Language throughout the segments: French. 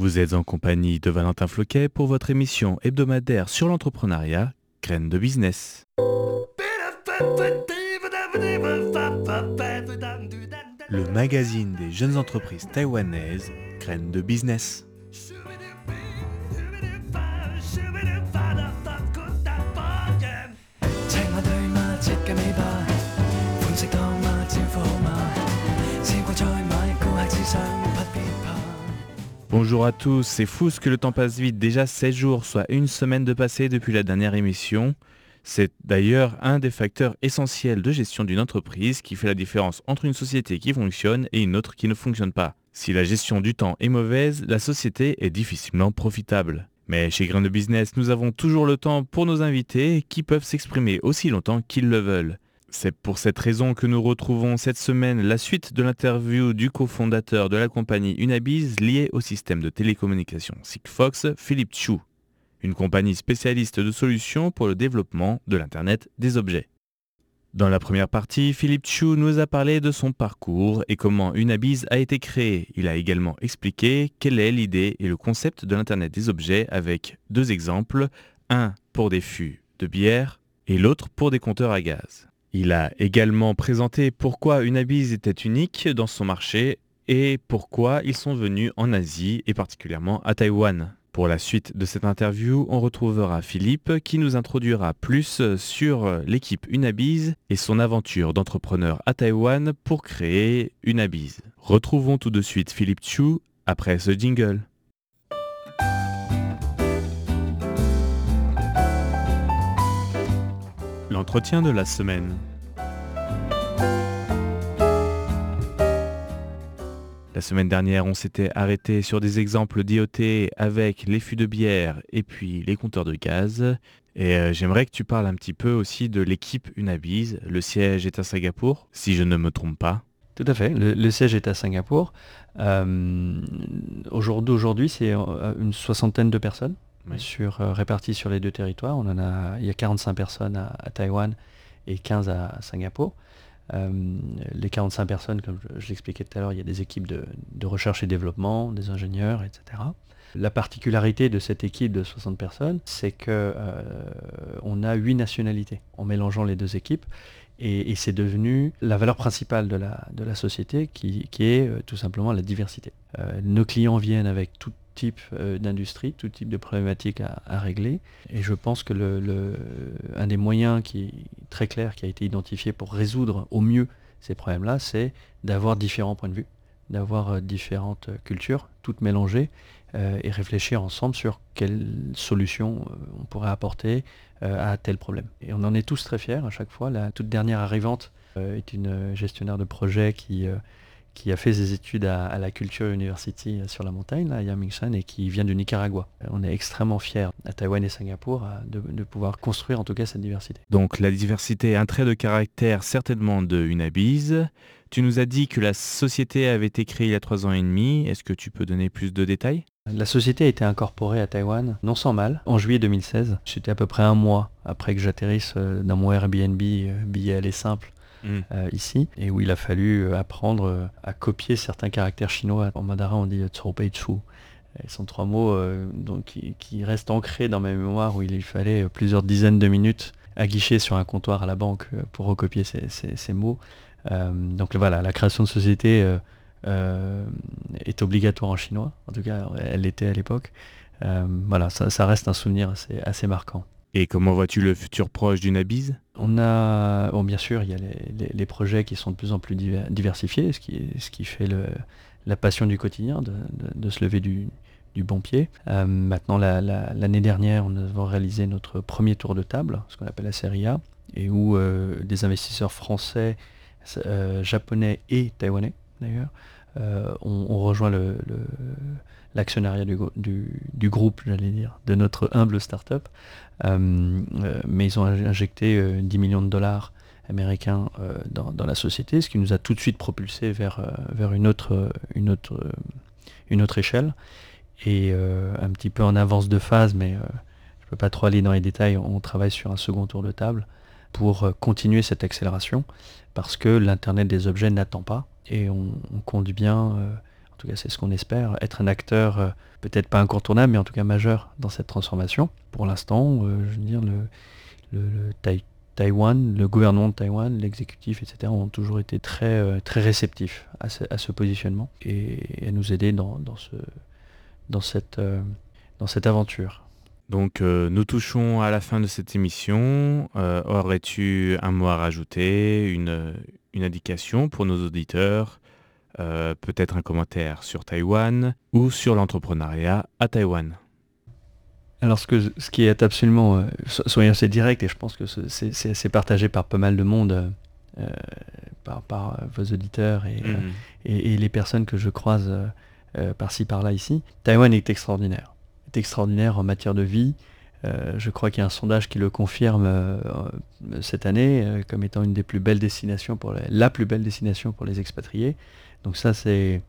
Vous êtes en compagnie de Valentin Floquet pour votre émission hebdomadaire sur l'entrepreneuriat, Graines de business. Le magazine des jeunes entreprises taïwanaises, Graines de business. Bonjour à tous, c'est fou ce que le temps passe vite, déjà 16 jours, soit une semaine de passé depuis la dernière émission. C'est d'ailleurs un des facteurs essentiels de gestion d'une entreprise qui fait la différence entre une société qui fonctionne et une autre qui ne fonctionne pas. Si la gestion du temps est mauvaise, la société est difficilement profitable. Mais chez Grain de Business, nous avons toujours le temps pour nos invités qui peuvent s'exprimer aussi longtemps qu'ils le veulent. C'est pour cette raison que nous retrouvons cette semaine la suite de l'interview du cofondateur de la compagnie Unabiz liée au système de télécommunication Sigfox, Philippe Chu, une compagnie spécialiste de solutions pour le développement de l'Internet des objets. Dans la première partie, Philippe Chu nous a parlé de son parcours et comment Unabiz a été créé. Il a également expliqué quelle est l'idée et le concept de l'Internet des objets avec deux exemples, un pour des fûts de bière et l'autre pour des compteurs à gaz. Il a également présenté pourquoi Unabiz était unique dans son marché et pourquoi ils sont venus en Asie et particulièrement à Taïwan. Pour la suite de cette interview, on retrouvera Philippe qui nous introduira plus sur l'équipe Unabiz et son aventure d'entrepreneur à Taïwan pour créer Unabiz. Retrouvons tout de suite Philippe Chu après ce jingle. L'entretien de la semaine. La semaine dernière, on s'était arrêté sur des exemples d'IoT avec les fûts de bière et puis les compteurs de gaz. Et euh, j'aimerais que tu parles un petit peu aussi de l'équipe Unabiz. Le siège est à Singapour, si je ne me trompe pas. Tout à fait. Le, siège est à Singapour. Euh, Aujourd'hui, c'est euh, une soixantaine de personnes euh, réparties sur les deux territoires. On en a, il y a 45 personnes à, Taïwan et 15 à, Singapour. Euh, les 45 personnes, comme je, l'expliquais tout à l'heure, il y a des équipes de, recherche et développement, des ingénieurs, etc. La particularité de cette équipe de 60 personnes, c'est qu'on euh, a huit nationalités en mélangeant les deux équipes. Et, c'est devenu la valeur principale de la, société qui, est tout simplement la diversité. nos clients viennent avec tout type euh, d'industrie, tout type de problématiques à, régler. Et je pense que le, un des moyens qui est très clair, qui a été identifié pour résoudre au mieux ces problèmes-là, c'est d'avoir différents points de vue, d'avoir euh, différentes euh, cultures, toutes mélangées, et réfléchir ensemble sur quelles solutions on pourrait apporter à tel problème. Et on en est tous très fiers à chaque fois. La toute dernière arrivante est une gestionnaire de projet qui qui a fait ses études à, la Culture University sur la montagne, là, à Yangmingshan, et qui vient du Nicaragua. On est extrêmement fiers à Taïwan et Singapour de, pouvoir construire en tout cas cette diversité. Donc la diversité est un trait de caractère certainement de Unabiz. Tu nous as dit que la société avait été créée il y a trois ans et demi. Est-ce que tu peux donner plus de détails? La société a été incorporée à Taïwan, non sans mal, en juillet 2016. C'était à peu près un mois après que j'atterrisse euh, dans mon Airbnb euh, billet aller simple Mm. Euh, ici, et où il a fallu euh, apprendre euh, à copier certains caractères chinois. En mandarin, on dit Chu. Ce sont trois mots donc, qui, restent ancrés dans ma mémoire où il fallait plusieurs dizaines de minutes à guicher sur un comptoir à la banque pour recopier ces, mots. donc voilà, la création de société est obligatoire en chinois. En tout cas, elle l'était à l'époque. voilà, ça, reste un souvenir assez marquant. Et comment vois-tu le futur proche d'une Abyss On a, bon, bien sûr, il y a les, projets qui sont de plus en plus diversifiés, ce qui, ce qui fait la passion du quotidien, de, se lever du, bon pied. Euh, maintenant, l'année dernière, on a réalisé notre premier tour de table, ce qu'on appelle la série A, et où euh, des investisseurs français, euh, japonais et taïwanais, d'ailleurs, ont, rejoint le l'actionnariat du, groupe, j'allais dire, de notre humble start-up. Euh, euh, mais ils ont injecté 10 euh, millions de dollars américains dans, la société, ce qui nous a tout de suite propulsé vers, vers une, autre, une, autre, une autre échelle. Et un petit peu en avance de phase, mais je ne peux pas trop aller dans les détails, on travaille sur un second tour de table pour continuer cette accélération, parce que l'Internet des objets n'attend pas, et on, compte bien tout cas c'est ce qu'on espère, être un acteur euh, peut-être pas incontournable, mais en tout cas majeur dans cette transformation. Pour l'instant, euh, je veux dire, le, gouvernement de Taïwan, l'exécutif, etc., ont toujours été très, très réceptifs à ce, positionnement et, à nous aider dans, ce, dans, cette, aventure. Donc nous touchons à la fin de cette émission. Aurais-tu un mot à rajouter, une indication pour nos auditeurs, euh, peut-être un commentaire sur Taïwan ou sur l'entrepreneuriat à Taïwan. Alors ce, que, ce qui est absolument, euh, soyons assez direct, et je pense que c'est partagé par pas mal de monde, euh, par, vos auditeurs mhm. et, et, les personnes que je croise par-ci par-là ici, Taïwan est extraordinaire. Est extraordinaire en matière de vie, euh, je crois qu'il y a un sondage qui le confirme euh, cette année euh, comme étant une des plus belles destinations pour la plus belle destination pour les expatriés. Donc ça c'est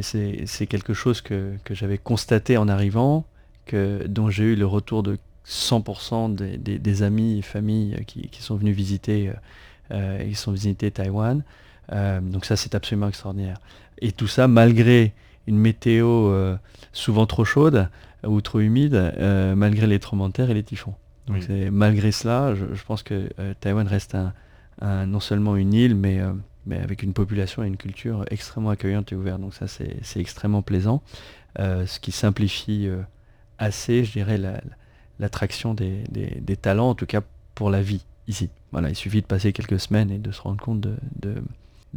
c'est quelque chose que, j'avais constaté en arrivant, que, dont j'ai eu le retour de 100% des, amis et familles qui, sont venus visiter, ils sont visités Taïwan. donc ça c'est absolument extraordinaire. Et tout ça malgré une météo souvent trop chaude, ou trop humide, euh, malgré les tremblements de terre et les typhons. Donc malgré cela, je, pense que euh, Taïwan reste un, non seulement une île, mais, euh, mais avec une population et une culture extrêmement accueillante et ouverte. Donc ça, c'est extrêmement plaisant. ce qui simplifie assez, je dirais, l'attraction des, des, talents, en tout cas pour la vie ici. Voilà, il suffit de passer quelques semaines et de se rendre compte de, de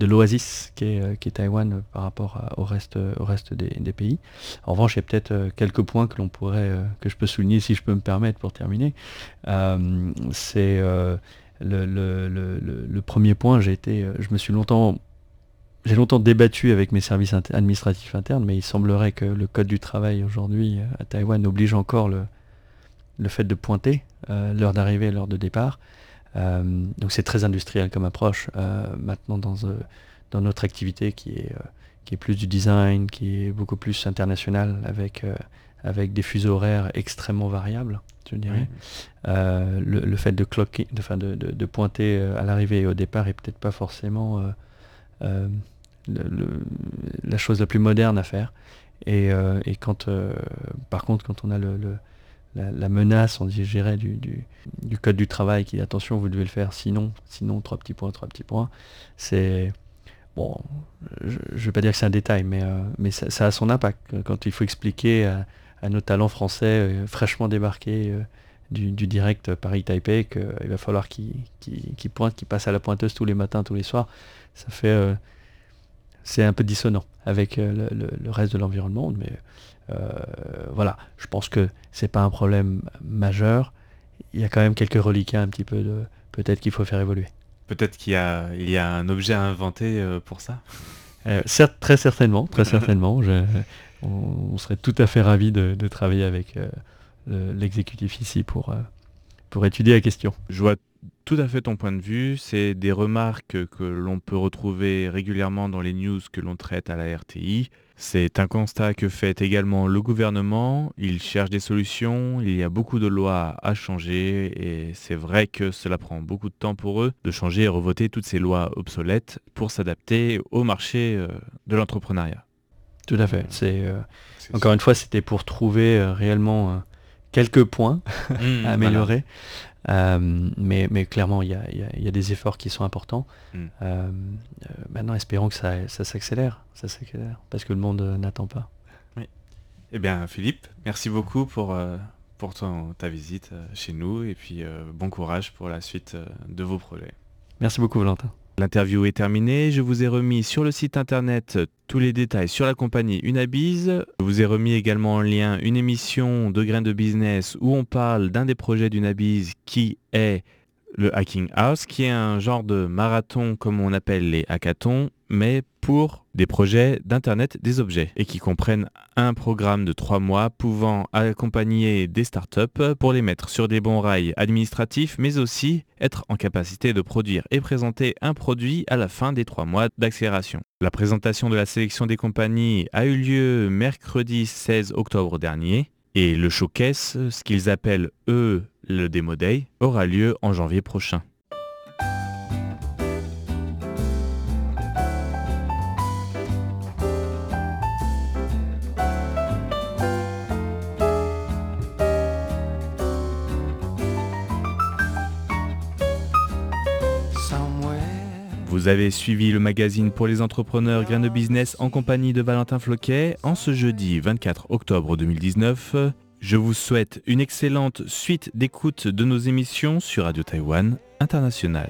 l'oasis qui est, euh, est Taïwan euh, par rapport au reste, au reste des, pays. En revanche, il y a peut-être euh, quelques points que l'on pourrait, que je peux souligner si je peux me permettre pour terminer. c'est le, premier point, j'ai été, je me suis longtemps j'ai longtemps débattu avec mes services administratifs internes, mais il semblerait que le code du travail aujourd'hui à Taïwan oblige encore le, le fait de pointer l'heure d'arrivée et l'heure de départ. Euh, donc c'est très industriel comme approche. Euh, maintenant dans, euh, dans notre activité qui est, qui est plus du design, qui est beaucoup plus international avec, avec des fuseaux horaires extrêmement variables, je dirais. le, fait de, cloquer, de, de, de, pointer à l'arrivée et au départ est peut-être pas forcément la chose la plus moderne à faire. Et, et quand, par contre, quand on a le, la, menace, on dirait, du, du, code du travail qui dit attention, vous devez le faire, sinon, sinon, trois petits points, trois petits points. C'est. Bon, je ne vais pas dire que c'est un détail, mais, euh, mais ça, a son impact. Quand il faut expliquer à, nos talents français euh, fraîchement débarqués euh, du, direct Paris-Taipei qu'il va falloir qu'ils pointent, qu'ils passent à la pointeuse tous les matins, tous les soirs, ça fait. C'est un peu dissonant avec le, le, reste de l'environnement, mais euh, voilà, je pense que c'est pas un problème majeur. Il y a quand même quelques reliquats un petit peu de peut-être qu'il faut faire évoluer. Peut-être qu'il y a, il y a un objet à inventer euh, pour ça euh, Très certainement, très certainement. on, serait tout à fait ravi de, travailler avec l'exécutif ici pour, pour étudier la question. Je vois tout à fait ton point de vue. C'est des remarques que l'on peut retrouver régulièrement dans les news que l'on traite à la RTI. C'est un constat que fait également le gouvernement. Il cherche des solutions, il y a beaucoup de lois à changer et c'est vrai que cela prend beaucoup de temps pour eux de changer et revoter toutes ces lois obsolètes pour s'adapter au marché euh, de l'entrepreneuriat. Tout à fait. C'est euh, encore une fois, c'était pour trouver euh, réellement quelques points mmh, à améliorer. Euh, mais, mais, clairement, il y a, y a, des efforts qui sont importants. Mm. Euh, euh, maintenant, espérons que ça, ça s'accélère, ça s'accélère, parce que le monde n'attend pas. Oui. Eh bien, Philippe, merci beaucoup pour, pour ton, ta visite chez nous, et puis bon courage pour la suite de vos projets. Merci beaucoup, Valentin. L'interview est terminée. Je vous ai remis sur le site internet tous les détails sur la compagnie Unabiz. Je vous ai remis également en lien une émission de graines de business où on parle d'un des projets d'Unabiz qui est le Hacking House, qui est un genre de marathon comme on appelle les hackathons, mais pour des projets d'Internet des objets et qui comprennent un programme de trois mois pouvant accompagner des startups pour les mettre sur des bons rails administratifs, mais aussi être en capacité de produire et présenter un produit à la fin des trois mois d'accélération. La présentation de la sélection des compagnies a eu lieu mercredi 16 octobre dernier et le showcase, ce qu'ils appellent eux le Demo Day, aura lieu en janvier prochain. Vous avez suivi le magazine pour les entrepreneurs Grain de Business en compagnie de Valentin Floquet en ce jeudi 24 octobre 2019. Je vous souhaite une excellente suite d'écoute de nos émissions sur Radio Taïwan International.